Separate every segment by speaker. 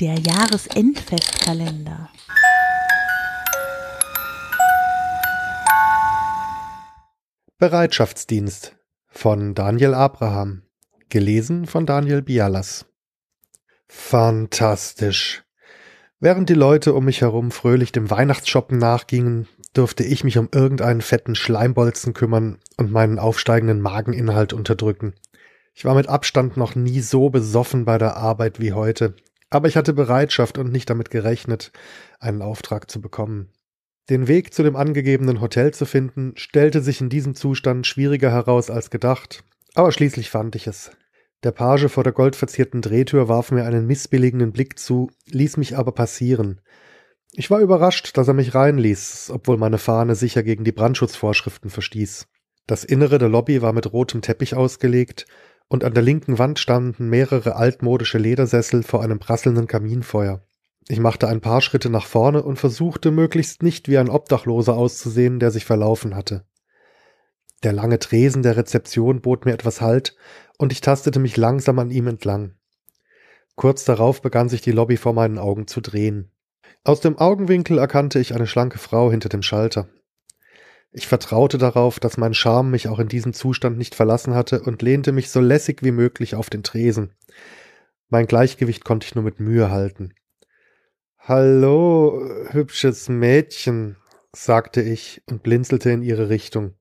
Speaker 1: Der Jahresendfestkalender.
Speaker 2: Bereitschaftsdienst von Daniel Abraham. Gelesen von Daniel Bialas. Fantastisch. Während die Leute um mich herum fröhlich dem Weihnachtsshoppen nachgingen, durfte ich mich um irgendeinen fetten Schleimbolzen kümmern und meinen aufsteigenden Mageninhalt unterdrücken. Ich war mit Abstand noch nie so besoffen bei der Arbeit wie heute, aber ich hatte Bereitschaft und nicht damit gerechnet, einen Auftrag zu bekommen. Den Weg zu dem angegebenen Hotel zu finden, stellte sich in diesem Zustand schwieriger heraus als gedacht, aber schließlich fand ich es. Der Page vor der goldverzierten Drehtür warf mir einen missbilligenden Blick zu, ließ mich aber passieren. Ich war überrascht, dass er mich reinließ, obwohl meine Fahne sicher gegen die Brandschutzvorschriften verstieß. Das Innere der Lobby war mit rotem Teppich ausgelegt, und an der linken Wand standen mehrere altmodische Ledersessel vor einem prasselnden Kaminfeuer. Ich machte ein paar Schritte nach vorne und versuchte möglichst nicht wie ein Obdachloser auszusehen, der sich verlaufen hatte. Der lange Tresen der Rezeption bot mir etwas Halt, und ich tastete mich langsam an ihm entlang. Kurz darauf begann sich die Lobby vor meinen Augen zu drehen. Aus dem Augenwinkel erkannte ich eine schlanke Frau hinter dem Schalter. Ich vertraute darauf, dass mein Charme mich auch in diesem Zustand nicht verlassen hatte und lehnte mich so lässig wie möglich auf den Tresen. Mein Gleichgewicht konnte ich nur mit Mühe halten. Hallo, hübsches Mädchen, sagte ich und blinzelte in ihre Richtung.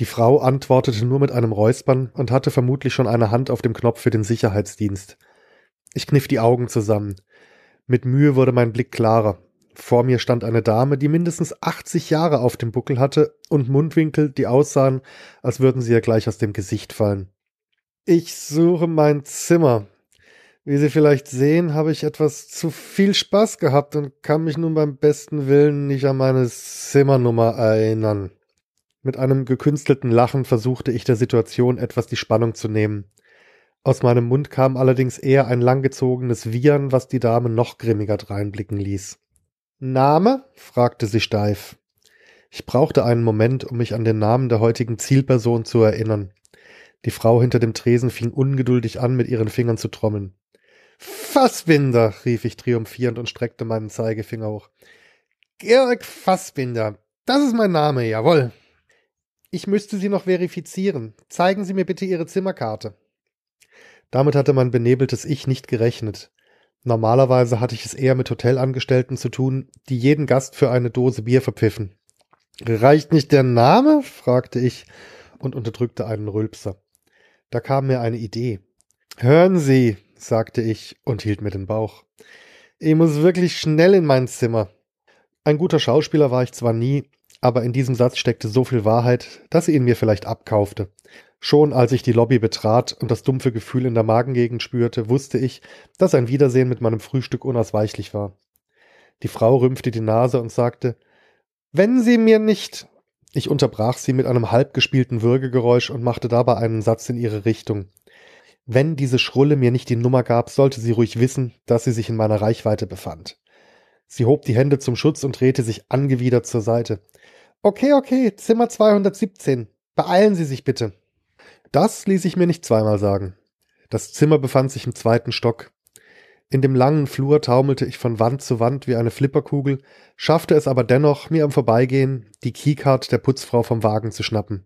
Speaker 2: Die Frau antwortete nur mit einem Räuspern und hatte vermutlich schon eine Hand auf dem Knopf für den Sicherheitsdienst. Ich kniff die Augen zusammen. Mit Mühe wurde mein Blick klarer. Vor mir stand eine Dame, die mindestens 80 Jahre auf dem Buckel hatte und Mundwinkel, die aussahen, als würden sie ihr gleich aus dem Gesicht fallen. Ich suche mein Zimmer. Wie Sie vielleicht sehen, habe ich etwas zu viel Spaß gehabt und kann mich nun beim besten Willen nicht an meine Zimmernummer erinnern. Mit einem gekünstelten Lachen versuchte ich der Situation etwas die Spannung zu nehmen. Aus meinem Mund kam allerdings eher ein langgezogenes Wiehern, was die Dame noch grimmiger dreinblicken ließ. Name? fragte sie steif. Ich brauchte einen Moment, um mich an den Namen der heutigen Zielperson zu erinnern. Die Frau hinter dem Tresen fing ungeduldig an, mit ihren Fingern zu trommeln. Fassbinder, rief ich triumphierend und streckte meinen Zeigefinger hoch. Georg Fassbinder, das ist mein Name, jawohl. Ich müsste Sie noch verifizieren. Zeigen Sie mir bitte Ihre Zimmerkarte. Damit hatte mein benebeltes Ich nicht gerechnet. Normalerweise hatte ich es eher mit Hotelangestellten zu tun, die jeden Gast für eine Dose Bier verpfiffen. Reicht nicht der Name? fragte ich und unterdrückte einen Rülpser. Da kam mir eine Idee. Hören Sie, sagte ich und hielt mir den Bauch. Ich muss wirklich schnell in mein Zimmer. Ein guter Schauspieler war ich zwar nie, aber in diesem Satz steckte so viel Wahrheit, dass sie ihn mir vielleicht abkaufte. Schon als ich die Lobby betrat und das dumpfe Gefühl in der Magengegend spürte, wusste ich, dass ein Wiedersehen mit meinem Frühstück unausweichlich war. Die Frau rümpfte die Nase und sagte, wenn Sie mir nicht. Ich unterbrach sie mit einem halbgespielten Würgegeräusch und machte dabei einen Satz in ihre Richtung. Wenn diese Schrulle mir nicht die Nummer gab, sollte sie ruhig wissen, dass sie sich in meiner Reichweite befand. Sie hob die Hände zum Schutz und drehte sich angewidert zur Seite. Okay, okay, Zimmer 217. Beeilen Sie sich bitte. Das ließ ich mir nicht zweimal sagen. Das Zimmer befand sich im zweiten Stock. In dem langen Flur taumelte ich von Wand zu Wand wie eine Flipperkugel, schaffte es aber dennoch, mir am Vorbeigehen die Keycard der Putzfrau vom Wagen zu schnappen.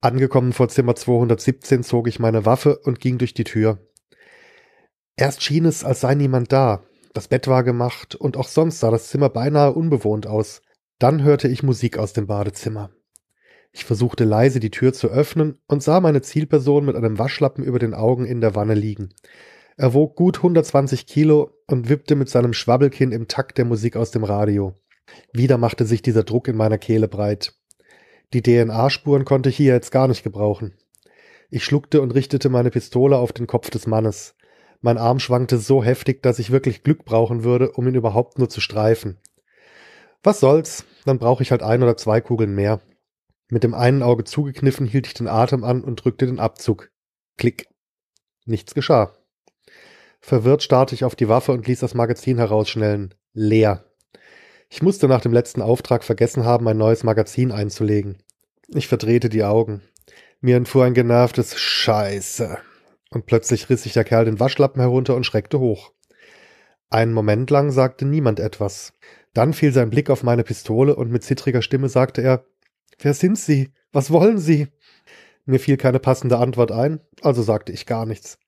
Speaker 2: Angekommen vor Zimmer 217 zog ich meine Waffe und ging durch die Tür. Erst schien es, als sei niemand da. Das Bett war gemacht und auch sonst sah das Zimmer beinahe unbewohnt aus. Dann hörte ich Musik aus dem Badezimmer. Ich versuchte leise die Tür zu öffnen und sah meine Zielperson mit einem Waschlappen über den Augen in der Wanne liegen. Er wog gut 120 Kilo und wippte mit seinem Schwabbelkinn im Takt der Musik aus dem Radio. Wieder machte sich dieser Druck in meiner Kehle breit. Die DNA-Spuren konnte ich hier jetzt gar nicht gebrauchen. Ich schluckte und richtete meine Pistole auf den Kopf des Mannes. Mein Arm schwankte so heftig, dass ich wirklich Glück brauchen würde, um ihn überhaupt nur zu streifen. Was soll's, dann brauche ich halt ein oder zwei Kugeln mehr. Mit dem einen Auge zugekniffen hielt ich den Atem an und drückte den Abzug. Klick. Nichts geschah. Verwirrt starrte ich auf die Waffe und ließ das Magazin herausschnellen. Leer. Ich musste nach dem letzten Auftrag vergessen haben, ein neues Magazin einzulegen. Ich verdrehte die Augen. Mir entfuhr ein genervtes Scheiße. Und plötzlich riss sich der Kerl den Waschlappen herunter und schreckte hoch. Einen Moment lang sagte niemand etwas. Dann fiel sein Blick auf meine Pistole und mit zittriger Stimme sagte er Wer sind Sie? Was wollen Sie? Mir fiel keine passende Antwort ein, also sagte ich gar nichts.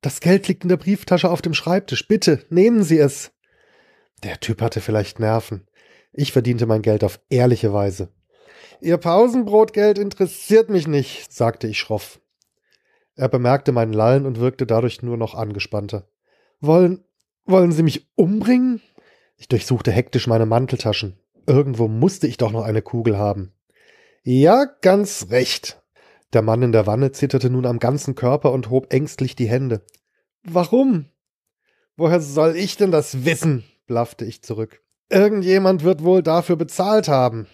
Speaker 2: Das Geld liegt in der Brieftasche auf dem Schreibtisch. Bitte, nehmen Sie es. Der Typ hatte vielleicht Nerven. Ich verdiente mein Geld auf ehrliche Weise. Ihr Pausenbrotgeld interessiert mich nicht, sagte ich schroff. Er bemerkte meinen Lallen und wirkte dadurch nur noch angespannter. Wollen, wollen Sie mich umbringen? Ich durchsuchte hektisch meine Manteltaschen. Irgendwo musste ich doch noch eine Kugel haben. Ja, ganz recht. Der Mann in der Wanne zitterte nun am ganzen Körper und hob ängstlich die Hände. Warum? Woher soll ich denn das wissen? blaffte ich zurück. Irgendjemand wird wohl dafür bezahlt haben.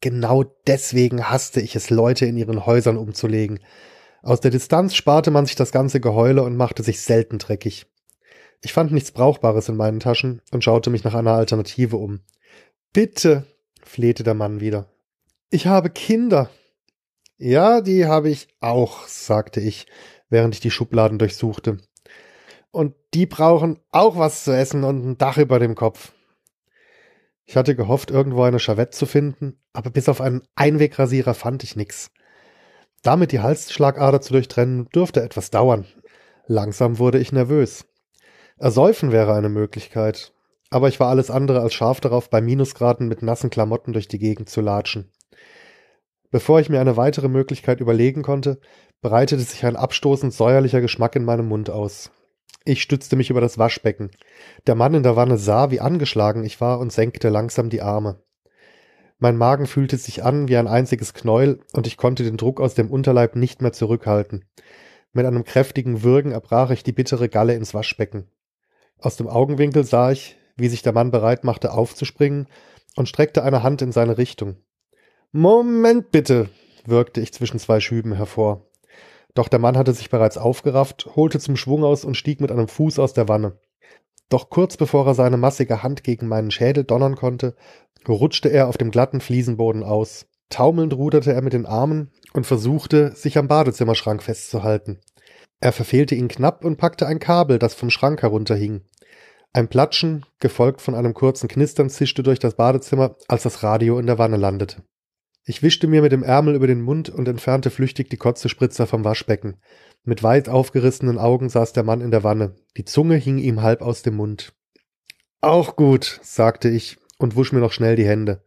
Speaker 2: Genau deswegen hasste ich es, Leute in ihren Häusern umzulegen. Aus der Distanz sparte man sich das ganze Geheule und machte sich selten dreckig. Ich fand nichts Brauchbares in meinen Taschen und schaute mich nach einer Alternative um. Bitte, flehte der Mann wieder. Ich habe Kinder. Ja, die habe ich auch, sagte ich, während ich die Schubladen durchsuchte. Und die brauchen auch was zu essen und ein Dach über dem Kopf. Ich hatte gehofft, irgendwo eine Chavette zu finden, aber bis auf einen Einwegrasierer fand ich nichts. Damit die Halsschlagader zu durchtrennen, dürfte etwas dauern. Langsam wurde ich nervös. Ersäufen wäre eine Möglichkeit, aber ich war alles andere als scharf darauf, bei Minusgraden mit nassen Klamotten durch die Gegend zu latschen. Bevor ich mir eine weitere Möglichkeit überlegen konnte, breitete sich ein abstoßend säuerlicher Geschmack in meinem Mund aus. Ich stützte mich über das Waschbecken. Der Mann in der Wanne sah, wie angeschlagen ich war und senkte langsam die Arme. Mein Magen fühlte sich an wie ein einziges Knäuel und ich konnte den Druck aus dem Unterleib nicht mehr zurückhalten. Mit einem kräftigen Würgen erbrach ich die bittere Galle ins Waschbecken. Aus dem Augenwinkel sah ich, wie sich der Mann bereit machte, aufzuspringen und streckte eine Hand in seine Richtung. Moment bitte, wirkte ich zwischen zwei Schüben hervor. Doch der Mann hatte sich bereits aufgerafft, holte zum Schwung aus und stieg mit einem Fuß aus der Wanne. Doch kurz bevor er seine massige Hand gegen meinen Schädel donnern konnte, rutschte er auf dem glatten Fliesenboden aus. Taumelnd ruderte er mit den Armen und versuchte, sich am Badezimmerschrank festzuhalten. Er verfehlte ihn knapp und packte ein Kabel, das vom Schrank herunterhing. Ein Platschen, gefolgt von einem kurzen Knistern, zischte durch das Badezimmer, als das Radio in der Wanne landete. Ich wischte mir mit dem Ärmel über den Mund und entfernte flüchtig die Kotzespritzer vom Waschbecken. Mit weit aufgerissenen Augen saß der Mann in der Wanne. Die Zunge hing ihm halb aus dem Mund. Auch gut, sagte ich und wusch mir noch schnell die Hände.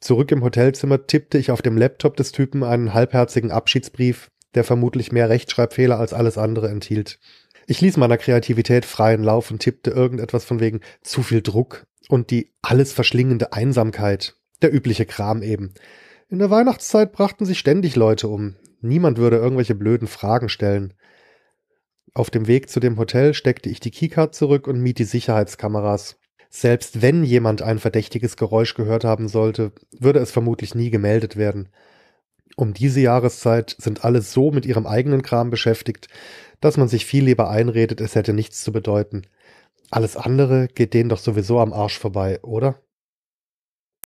Speaker 2: Zurück im Hotelzimmer tippte ich auf dem Laptop des Typen einen halbherzigen Abschiedsbrief, der vermutlich mehr Rechtschreibfehler als alles andere enthielt. Ich ließ meiner Kreativität freien Lauf und tippte irgendetwas von wegen zu viel Druck und die alles verschlingende Einsamkeit. Der übliche Kram eben. In der Weihnachtszeit brachten sich ständig Leute um. Niemand würde irgendwelche blöden Fragen stellen. Auf dem Weg zu dem Hotel steckte ich die Keycard zurück und mied die Sicherheitskameras. Selbst wenn jemand ein verdächtiges Geräusch gehört haben sollte, würde es vermutlich nie gemeldet werden. Um diese Jahreszeit sind alle so mit ihrem eigenen Kram beschäftigt, dass man sich viel lieber einredet, es hätte nichts zu bedeuten. Alles andere geht denen doch sowieso am Arsch vorbei, oder?